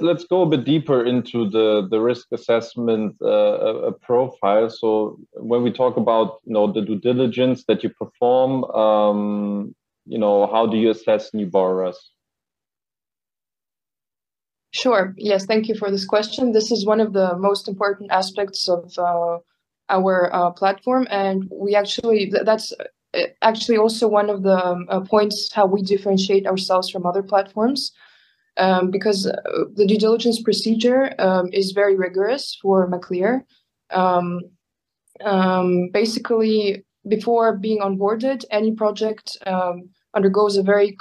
let's go a bit deeper into the the risk assessment uh, profile. So when we talk about you know the due diligence that you perform, um, you know how do you assess new borrowers? Sure. Yes. Thank you for this question. This is one of the most important aspects of uh, our uh, platform, and we actually that's uh, actually also one of the um, uh, points how we differentiate ourselves from other platforms um, because uh, the due diligence procedure um, is very rigorous for Maclear. Um, um, basically, before being onboarded, any project um, undergoes a very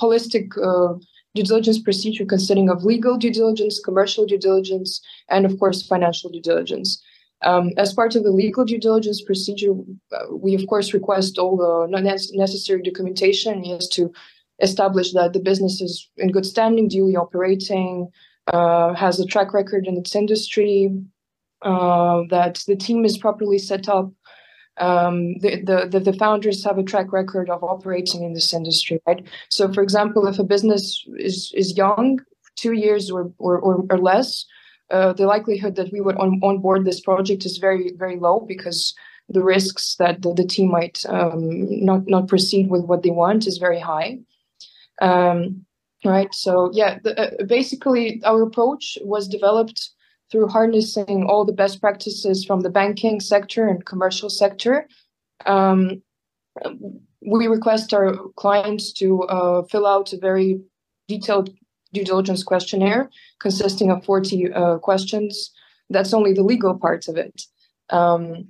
holistic uh, due diligence procedure consisting of legal due diligence, commercial due diligence, and of course, financial due diligence. Um, as part of the legal due diligence procedure, uh, we of course request all the necessary documentation as to establish that the business is in good standing, duly operating, uh, has a track record in its industry, uh, that the team is properly set up. Um, the, the, the founders have a track record of operating in this industry, right? So, for example, if a business is, is young, two years or, or, or, or less, uh, the likelihood that we would on, onboard this project is very, very low because the risks that the, the team might um, not, not proceed with what they want is very high. Um, right. So yeah, the, uh, basically our approach was developed through harnessing all the best practices from the banking sector and commercial sector. Um, we request our clients to uh, fill out a very detailed due diligence questionnaire consisting of 40 uh, questions. That's only the legal parts of it. Um,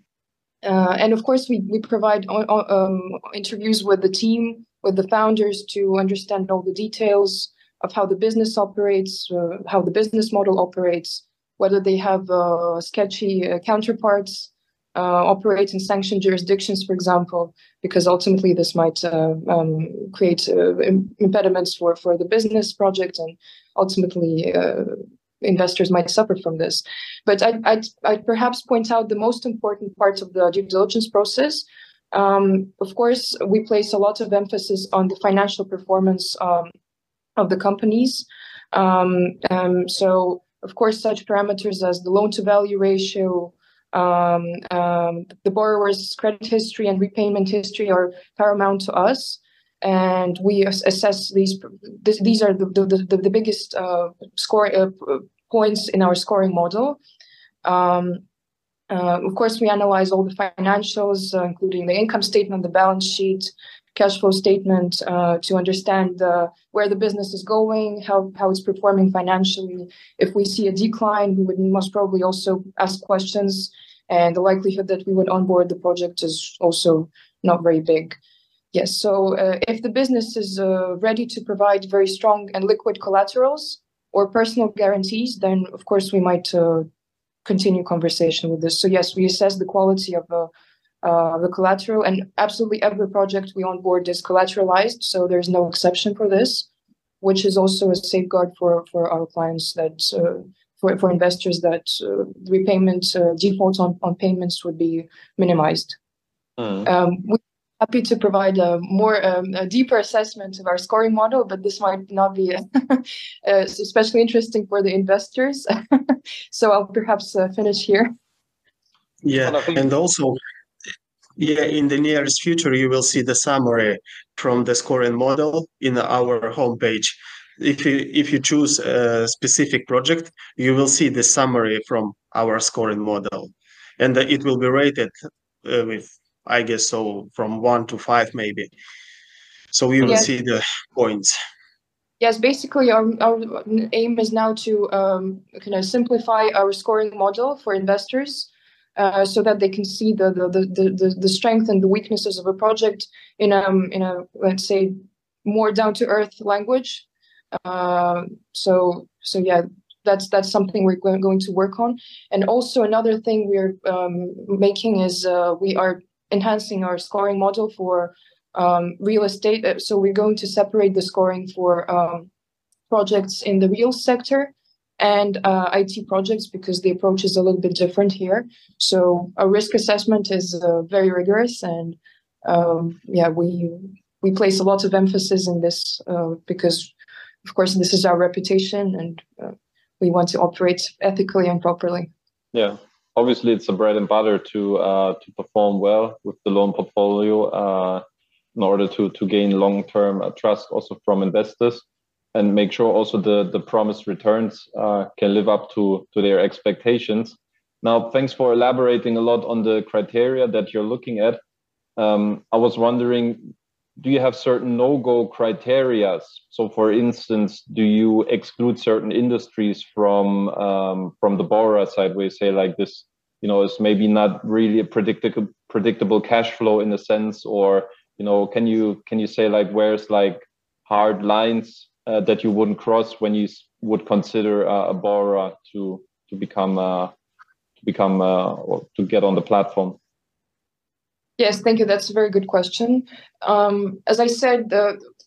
uh, and of course, we, we provide uh, uh, um, interviews with the team with the founders to understand all the details of how the business operates, uh, how the business model operates, whether they have uh, sketchy uh, counterparts, uh, operate in sanctioned jurisdictions, for example, because ultimately this might uh, um, create uh, impediments for, for the business project and ultimately investors might suffer from this. But I'd, I'd, I'd, perhaps point out the most important part of the due diligence process, um, of course, we place a lot of emphasis on the financial performance um, of the companies. Um, um so, of course, such parameters as the loan to value ratio, um, um, the borrower's credit history and repayment history are paramount to us. And we assess these. This, these are the the, the, the biggest uh, score uh, points in our scoring model. Um, uh, of course, we analyze all the financials, uh, including the income statement, the balance sheet, cash flow statement, uh, to understand where the business is going, how, how it's performing financially. If we see a decline, we would most probably also ask questions, and the likelihood that we would onboard the project is also not very big. Yes, so uh, if the business is uh, ready to provide very strong and liquid collaterals or personal guarantees, then of course we might uh, continue conversation with this. So yes, we assess the quality of uh, uh, the collateral, and absolutely every project we onboard is collateralized. So there's no exception for this, which is also a safeguard for for our clients that. Uh, for, for investors that uh, repayment uh, defaults on, on payments would be minimized. Mm. Um, we happy to provide a more um, a deeper assessment of our scoring model, but this might not be uh, especially interesting for the investors. so I'll perhaps uh, finish here. Yeah, and also, yeah, in the nearest future, you will see the summary from the scoring model in our homepage. If you if you choose a specific project, you will see the summary from our scoring model, and it will be rated uh, with I guess so from one to five maybe. So we will yes. see the points. Yes, basically our, our aim is now to um, kind of simplify our scoring model for investors uh, so that they can see the, the, the, the, the strength and the weaknesses of a project in a, in a let's say, more down to earth language. Uh, so, so yeah, that's that's something we're going to work on. And also another thing we're um, making is uh, we are enhancing our scoring model for um, real estate. Uh, so we're going to separate the scoring for um, projects in the real sector and uh, IT projects because the approach is a little bit different here. So a risk assessment is uh, very rigorous, and um, yeah, we we place a lot of emphasis in this uh, because of course, this is our reputation, and uh, we want to operate ethically and properly. Yeah, obviously, it's a bread and butter to uh, to perform well with the loan portfolio uh, in order to to gain long term uh, trust also from investors and make sure also the the promised returns uh, can live up to to their expectations. Now, thanks for elaborating a lot on the criteria that you're looking at. Um, I was wondering, do you have certain no-go criteria? So, for instance, do you exclude certain industries from um, from the borrower side, where you say like this, you know, is maybe not really a predictable predictable cash flow in a sense, or you know, can you can you say like where's like hard lines uh, that you wouldn't cross when you would consider uh, a borrower to to become uh, to become uh, or to get on the platform? Yes, thank you. That's a very good question. Um, as I said,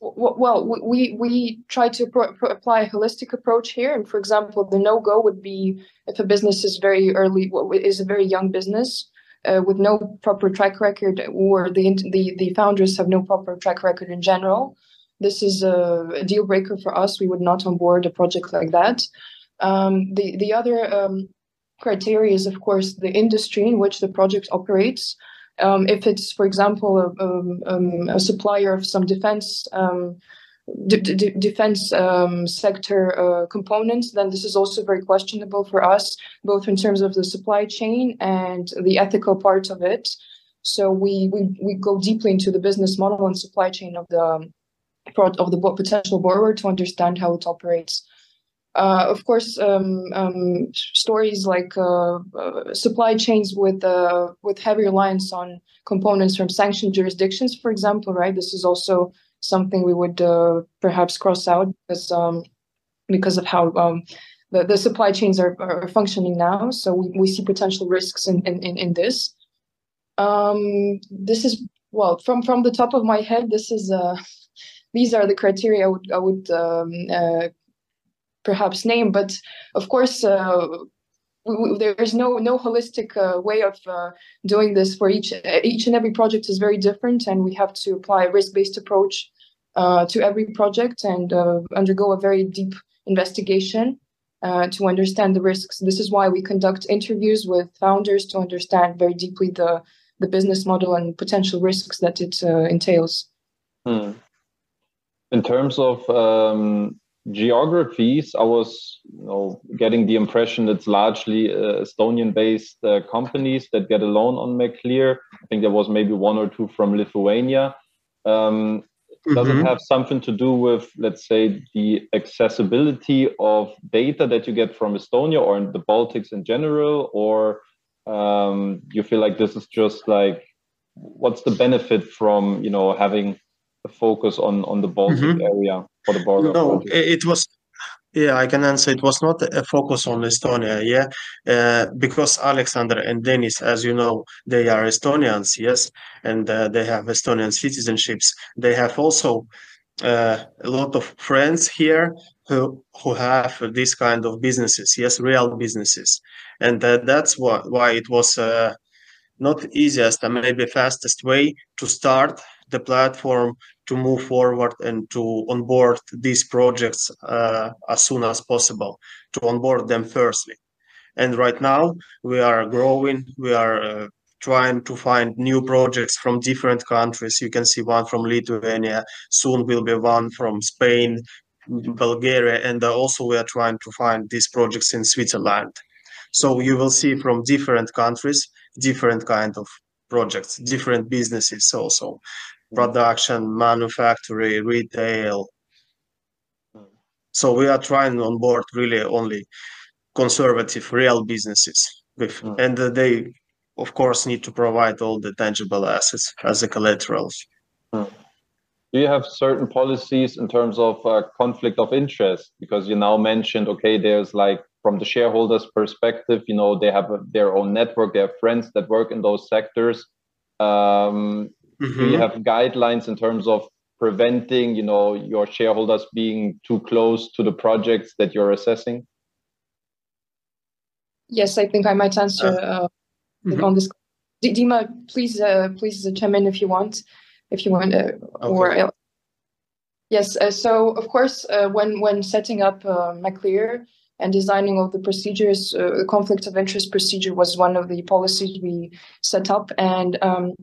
well, we we try to pro- pro- apply a holistic approach here. And for example, the no go would be if a business is very early, is a very young business uh, with no proper track record, or the the the founders have no proper track record in general. This is a, a deal breaker for us. We would not onboard a project like that. Um, the the other um, criteria is, of course, the industry in which the project operates. Um, if it's, for example, a, um, um, a, supplier of some defense um, d- d- defense sector uh, components, then this is also very questionable for us, both in terms of the supply chain and the ethical part of it. So we we, we go deeply into the business model and supply chain of the of the potential borrower to understand how it operates. Uh, of course, um, um, stories like uh, uh, supply chains with uh, with heavy reliance on components from sanctioned jurisdictions, for example, right? This is also something we would uh, perhaps cross out because um, because of how um, the, the supply chains are, are functioning now. So we, we see potential risks in in, in, this. Um, this is well from from the top of my head. This is uh, these are the criteria I would, I would um, perhaps name. But of course, uh, there is no no holistic uh, way of uh, doing this for each each and every project is very different, and we have to apply a risk based approach uh, to every project and uh, undergo a very deep investigation. Uh, to understand the risks. This is why we conduct interviews with founders to understand very deeply the, the business model and potential risks that it entails. Hmm in terms of um, geographies, I was you know, getting the impression it's largely uh, Estonian-based uh, companies that get a loan on Maclear. I think there was maybe one or two from Lithuania. Um, does mm-hmm. it have something to do with, let's say, the accessibility of data that you get from Estonia or in the Baltics in general, or um, you feel like this is just like, what's the benefit from you know having a focus on on the Baltic mm-hmm. area for the border? No, it was. Yeah, I can answer. It was not a focus on Estonia. Yeah, uh, because Alexander and Denis, as you know, they are Estonians. Yes, and uh, they have Estonian citizenships. They have also uh, a lot of friends here who who have this kind of businesses. Yes, real businesses, and uh, that's what why it was uh, not easiest and maybe fastest way to start the platform to move forward and to onboard these projects uh, as soon as possible, to onboard them firstly. And right now we are growing, we are uh, trying to find new projects from different countries. You can see one from Lithuania, soon will be one from Spain, Bulgaria, and also we are trying to find these projects in Switzerland. So you will see from different countries, different kind of projects, different businesses also production, manufacturing, retail. So we are trying on board really only conservative real businesses with, mm. and they of course need to provide all the tangible assets as a collaterals. Mm. Do you have certain policies in terms of uh, conflict of interest? Because you now mentioned, okay, there's like from the shareholders' perspective, you know, they have their own network, they have friends that work in those sectors. Um, Mm-hmm. Do you have guidelines in terms of preventing, you know, your shareholders being too close to the projects that you're assessing? Yes, I think I might answer uh, uh, mm-hmm. on this. D- Dima, please, uh, please chime in if you want, if you want, uh, okay. or Yes. Uh, so of course, uh, when when setting up uh, Maclear and designing all the procedures, uh, the conflict of interest procedure was one of the policies we set up, and um,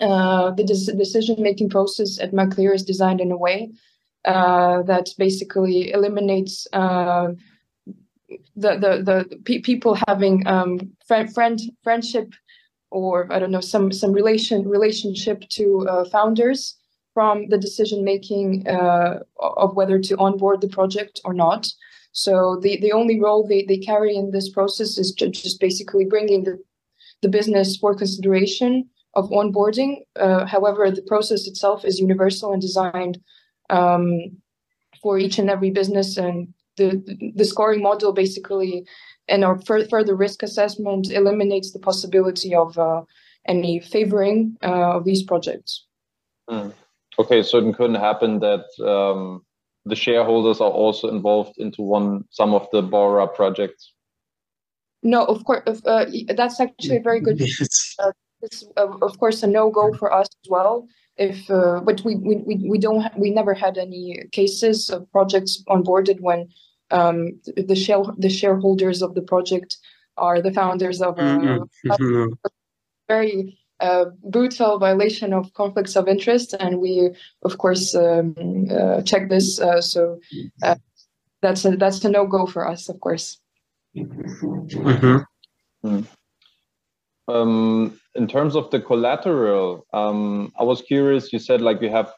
uh, the des- decision making process at Maclear is designed in a way uh, that basically eliminates. Uh, the the the pe- people having um, friend friend friendship or I don't know some some relation relationship to uh, founders from the decision making uh, of whether to onboard the project or not. So the, the only role they, they carry in this process is just basically bringing the, the business for consideration of onboarding. Uh, however, the process itself is universal and designed um, for each and every business. And the, the scoring model basically and our further risk assessment eliminates the possibility of uh, any favoring uh, of these projects. Mm. Okay, so it couldn't happen that um, the shareholders are also involved into one some of the Bora projects. No, of course, uh, that's actually a very good. Yes. Uh, it's uh, of course a no go for us as well. If uh, but we, we we don't ha- we never had any cases of projects onboarded when um, the share the shareholders of the project are the founders of. Uh, mm-hmm. very a brutal violation of conflicts of interest, and we, of course, um, uh, check this. Uh, so uh, that's a that's a no go for us, of course. Mm-hmm. Hmm. Um, in terms of the collateral, um, I was curious. You said like you have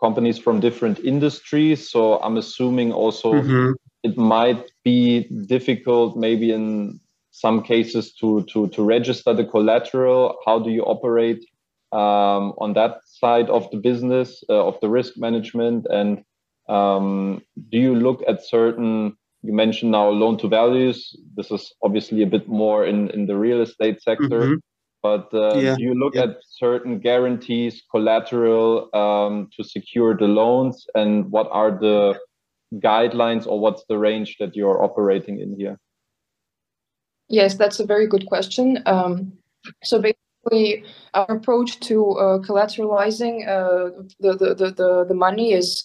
companies from different industries, so I'm assuming also mm-hmm. it might be difficult, maybe in some cases to to to register the collateral how do you operate um, on that side of the business uh, of the risk management and um, do you look at certain you mentioned now loan to values this is obviously a bit more in in the real estate sector mm-hmm. but uh, yeah. do you look yeah. at certain guarantees collateral um, to secure the loans and what are the guidelines or what's the range that you're operating in here Yes, that's a very good question. Um, so basically, our approach to uh, collateralizing uh, the, the, the, the money is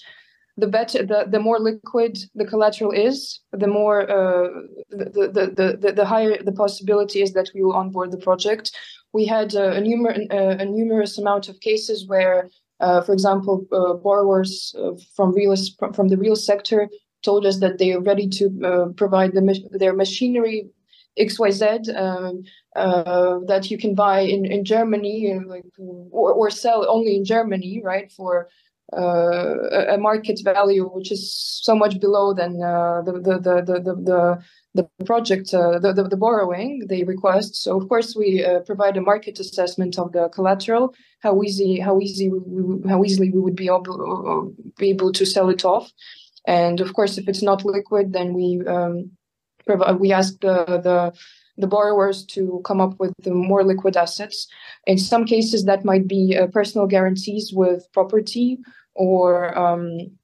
the better the, the more liquid the collateral is, the more uh, the, the, the, the higher the possibility is that we will onboard the project. We had uh, a, numer- uh, a numerous amount of cases where, uh, for example, borrowers from real from the real sector told us that they are ready to provide the, their machinery XYZ um, uh, that you can buy in, in Germany like, or, or sell only in Germany, right? For uh, a market value which is so much below than uh, the, the, the, the, the, the project, uh, the, the, the, borrowing they request. So of course we uh, provide a market assessment of the collateral, how easy, how easy, we, how easily we would be able, be able to sell it off. And of course, if it's not liquid, then we um, we ask the, the the borrowers to come up with more liquid assets. In some cases, that might be uh, personal guarantees with property or um,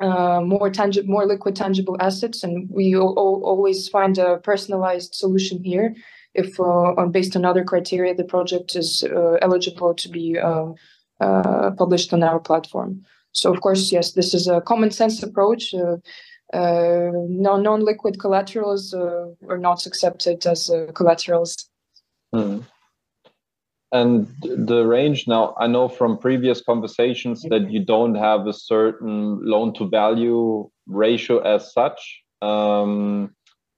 uh, more tangible, more liquid tangible assets, and we always find a personalized solution here. If, uh, based on other criteria, the project is uh, eligible to be um, uh, published on our platform. So, of course, yes, this is a common sense approach. Uh, uh, non liquid collaterals uh, are not accepted as uh, collaterals. Hmm. And the range now, I know from previous conversations that you don't have a certain loan to value ratio as such. Um,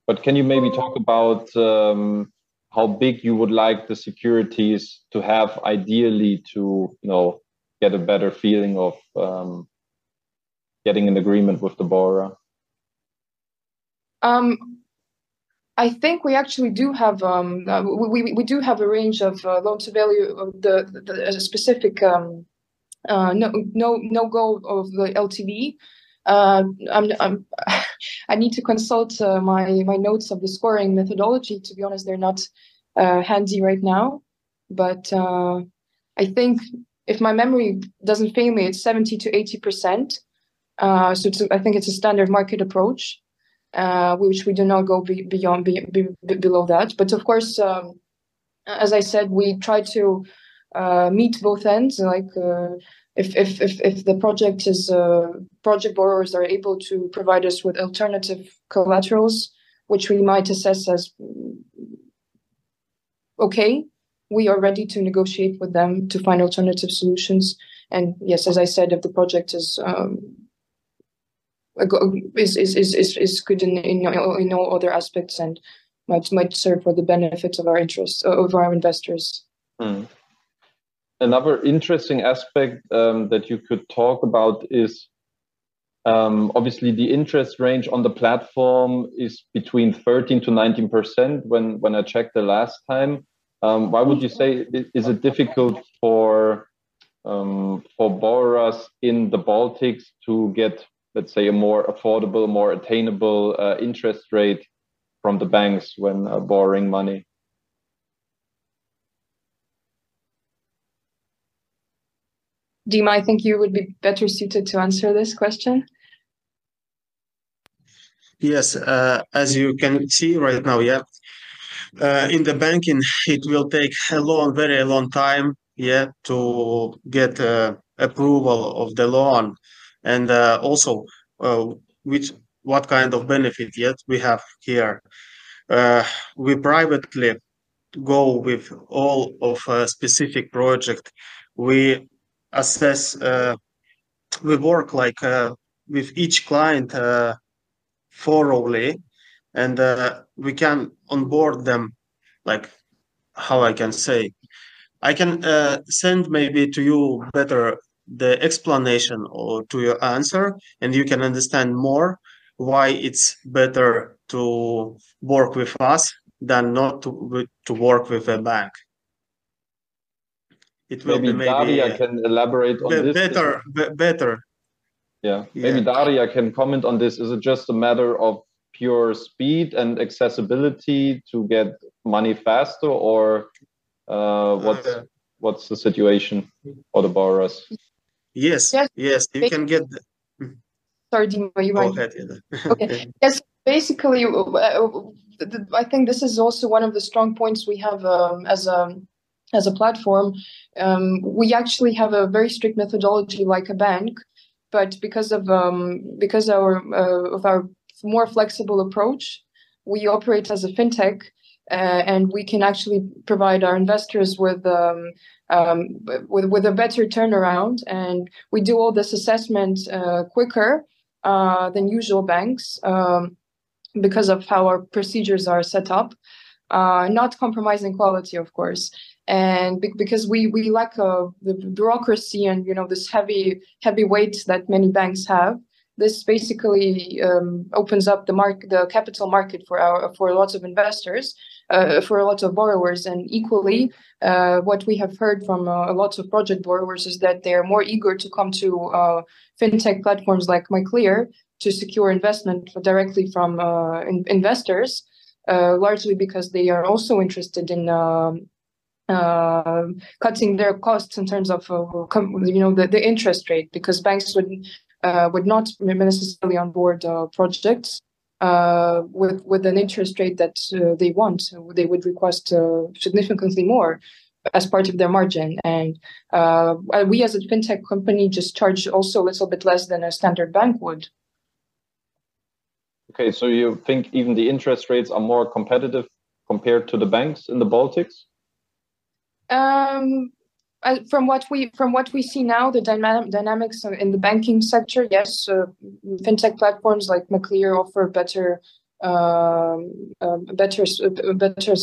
but can you maybe talk about um, how big you would like the securities to have ideally to you know get a better feeling of um, getting an agreement with the borrower? Um, I think we actually do have um, uh, we, we do have a range of uh, loan to value of the, the, the specific um, uh, no no no go of the LTV. Uh, I'm, I'm I need to consult uh, my my notes of the scoring methodology. To be honest, they're not uh, handy right now, but I think if my memory doesn't fail me, it's seventy to eighty percent. So I think it's a standard market approach uh, which we do not go be, beyond be, be, below that. But of course, um, as I said, we try to uh, meet both ends. Like uh, if if if, if the project is uh, project borrowers are able to provide us with alternative collaterals, which we might assess as okay, we are ready to negotiate with them to find alternative solutions. And yes, as I said, if the project is um, is, is is is good in, in in all other aspects and might might serve for the benefits of our interests of our investors. Hmm. Another interesting aspect um, that you could talk about is um, obviously the interest range on the platform is between 13 to 19 percent when when I checked the last time. Um, why would you say is it difficult for um, for borrowers in the Baltics to get, let's say, a more affordable, more attainable uh, interest rate from the banks when uh, borrowing money? Dima, I think you would be better suited to answer this question. Yes, uh, as you can see right now, yeah, uh, in the banking, it will take a long, very long time, yeah, to get uh, approval of the loan, and uh, also uh, which what kind of benefit yet we have here. Uh, we privately go with all of a specific project. We assess. we work like with each client thoroughly and uh, we can onboard them like how i can say i can uh, send maybe to you better the explanation or to your answer and you can understand more why it's better to work with us than not to to work with a bank it will maybe, be maybe Daria can elaborate on be, this better be, better yeah maybe yeah. Daria can comment on this is it just a matter of pure speed and accessibility to get money faster, or uh, what's uh, what's the situation for the borrowers? Yes, yes, yes you can get. The... Sorry, Dima, you Go ahead. okay. Yes, basically, uh, uh I think this is also one of the strong points we have um, as a as a platform. Um, we actually have a very strict methodology, like a bank, but because of um, because our uh, of our more flexible approach. We operate as a fintech, uh, and we can actually provide our investors with um, um, with with a better turnaround. And we do all this assessment uh, quicker uh, than usual banks um, because of how our procedures are set up. Uh, not compromising quality, of course, and be- because we we lack uh, the bureaucracy and you know this heavy heavy weight that many banks have this basically um, opens up the mark the capital market for our for lots of investors uh, for lots of borrowers. And equally uh, what we have heard from uh, lots of project borrowers is that they're more eager to come to uh, fintech platforms like Maclear to secure investment directly from uh, in- investors uh, largely because they are also interested in um, uh, cutting their costs in terms of uh, you know the, the interest rate because banks would uh, would not necessarily on board uh, projects uh, with with an interest rate that uh, they want. They would request uh, significantly more as part of their margin. And uh, we, as a fintech company, just charge also a little bit less than a standard bank would. Okay, so you think even the interest rates are more competitive compared to the banks in the Baltics? Um, uh, from what we from what we see now, the dynamic dynamics in the banking sector, yes, uh, fintech platforms like Maclear offer better um, uh, better better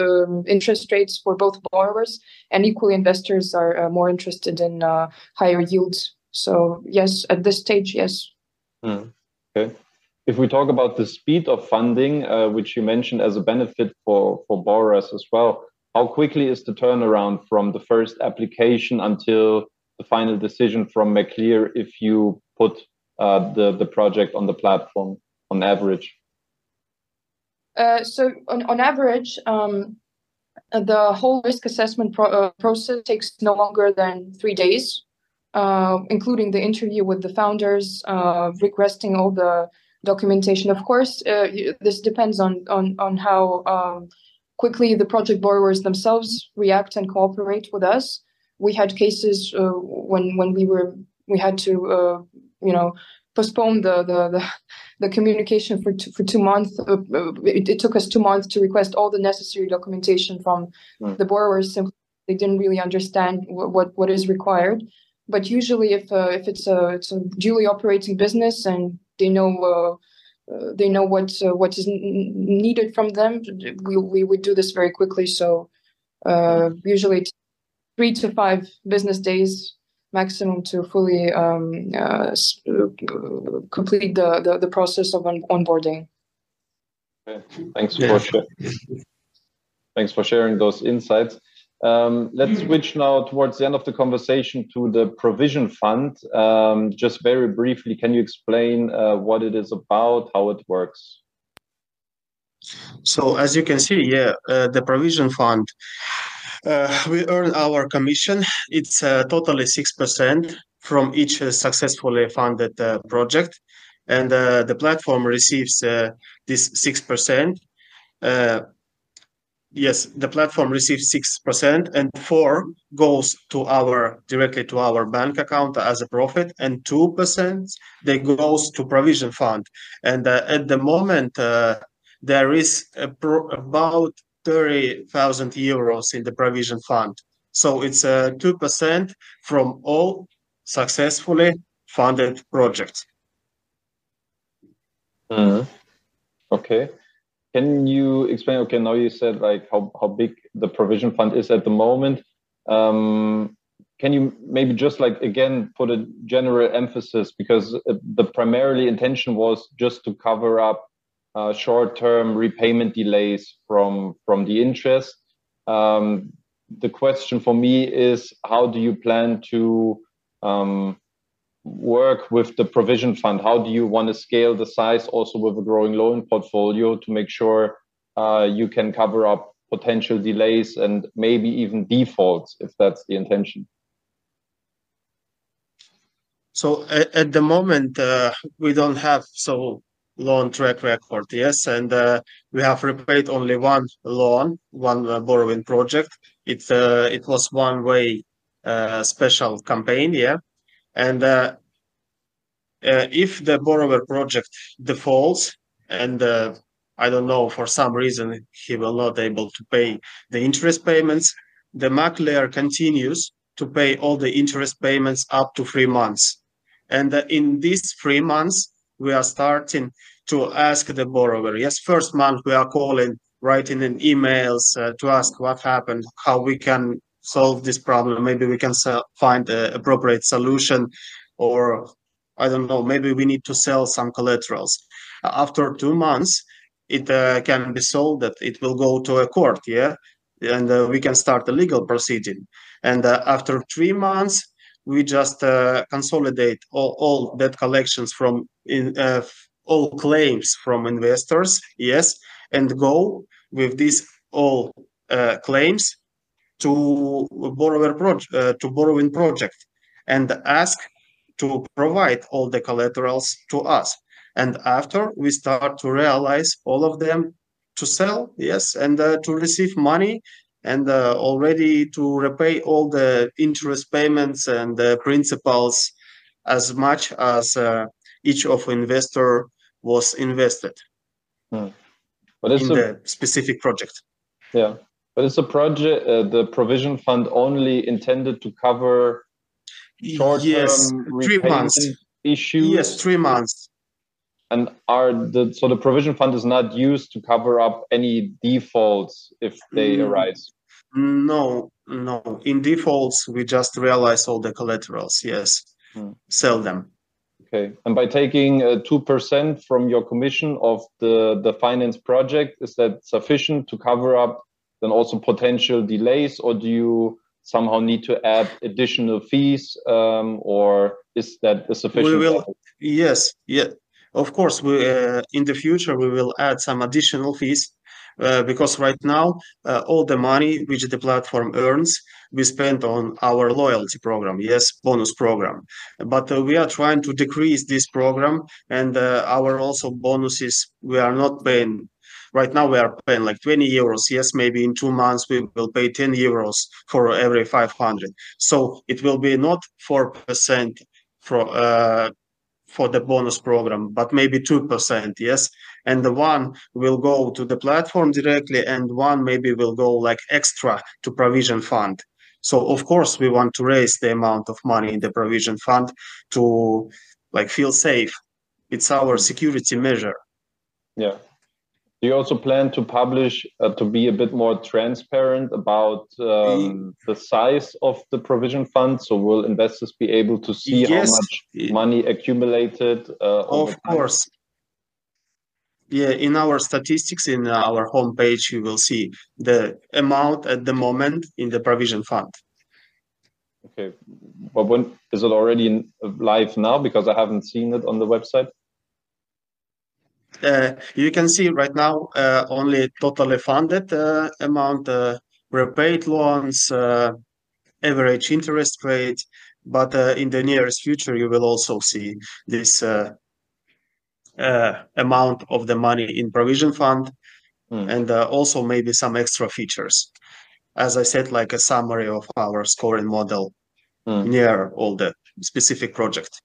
um, interest rates for both borrowers, and equally investors are uh, more interested in uh, higher yields. So yes, at this stage, yes. Mm. Okay. If we talk about the speed of funding, uh, which you mentioned as a benefit for for borrowers as well how quickly is the turnaround from the first application until the final decision from Maclear if you put uh, the, the project on the platform on average? Uh, so on, on average, um, the whole risk assessment pro- uh, process takes no longer than three days, uh, including the interview with the founders, uh, requesting all the documentation. Of course, uh, this depends on on on how um, quickly the project borrowers themselves react and cooperate with us. we had cases uh, when when we were we had to uh, you know postpone the the the, the communication for two, for two months. Uh, it, it, took us two months to request all the necessary documentation from mm. the borrowers. Simply, they didn't really understand what what, what is required. But usually, if uh, if it's a it's a duly operating business and they know uh, they know what uh, what is n- needed from them. We we would do this very quickly. So uh, usually three to five business days maximum to fully um, uh, complete the, the, the process of on- onboarding. Okay. Thanks yeah. for sh- thanks for sharing those insights. Um, let's switch now towards the end of the conversation to the provision fund. Um, just very briefly, can you explain uh, what it is about, how it works? So, as you can see, yeah, uh, the provision fund, uh, we earn our commission. It's uh, totally 6% from each uh, successfully funded uh, project. And the platform receives this 6% yes, the platform receives 6% and 4 goes to our directly to our bank account as a profit and 2% they goes to provision fund. And uh, at the moment uh, there is pro- about 30,000 euros in the provision fund. So it's uh, 2% from all successfully funded projects. Mm-hmm. Okay. Can you explain? Okay, now you said like how, how big the provision fund is at the moment. Um, can you maybe just like again put a general emphasis because the primarily intention was just to cover up uh, short-term repayment delays from from the interest. Um, the question for me is how do you plan to um, work with the provision fund? How do you want to scale the size also with a growing loan portfolio to make sure uh, you can cover up potential delays and maybe even defaults if that's the intention? So at, at the moment, uh, we don't have so loan track record, yes, and uh, we have repaid only one loan, one uh, borrowing project. It uh, it was one way uh, special campaign, yeah, and uh, uh, if the borrower project defaults and uh, I don't know for some reason he will not able to pay the interest payments, the Maclear continues to pay all the interest payments up to three months. And uh, in these three months, we are starting to ask the borrower. Yes, first month we are calling, writing in emails uh, to ask what happened, how we can solve this problem. Maybe we can find an appropriate solution or I don't know, maybe we need to sell some collaterals. After two months, it uh, can be sold that it will go to a court, yeah, and uh, we can start a legal proceeding. And uh, after three months, we just uh, consolidate all, all debt collections from in uh, all claims from investors, yes, and go with these all uh, claims to borrower project to borrowing project and ask to provide all the collaterals to us. And after we start to realize all of them to sell, yes, and uh, to receive money and uh, already to repay all the interest payments and the principals as much as uh, each of investor was invested hmm. but in a, the specific project. Yeah, but it's a project, uh, the provision fund only intended to cover short-term yes, three months issues? Yes, three months. And are the so the provision fund is not used to cover up any defaults if they mm, arise? No, no. In defaults, we just realize all the collaterals. Yes, mm. sell them. Okay, and by taking uh, two percent from your commission of the the finance project, is that sufficient to cover up then also potential delays, or do you somehow need to add additional fees, um, or is that sufficient? We will, yes, yeah, of course. We uh, in the future we will add some additional fees. Uh, because right now uh, all the money which the platform earns we spend on our loyalty program yes bonus program but uh, we are trying to decrease this program and uh, our also bonuses we are not paying right now we are paying like 20 euros. Yes maybe in two months we will pay 10 euros for every 500 so it will be not 4% for uh, for the bonus program but maybe 2% yes? And the one will go to the platform directly and one maybe will go like extra to provision fund. So of course we want to raise the amount of money in the provision fund to like feel safe. It's our security measure. Yeah do you also plan to publish uh, to be a bit more transparent about um, the size of the provision fund? So will investors be able to see yes. how much money accumulated uh, of course. Yeah in our statistics in our homepage you will see the amount at the moment in the provision fund. Okay. But when is it already in, live now? Because i haven't seen it on the website you can see right now uh, only totally funded uh, amount repaid loans average interest rate but in the nearest future you will also see this uh, amount of the money in provision fund mm. and uh, also maybe some extra features as i said like a summary of our scoring model mm. near all the specific project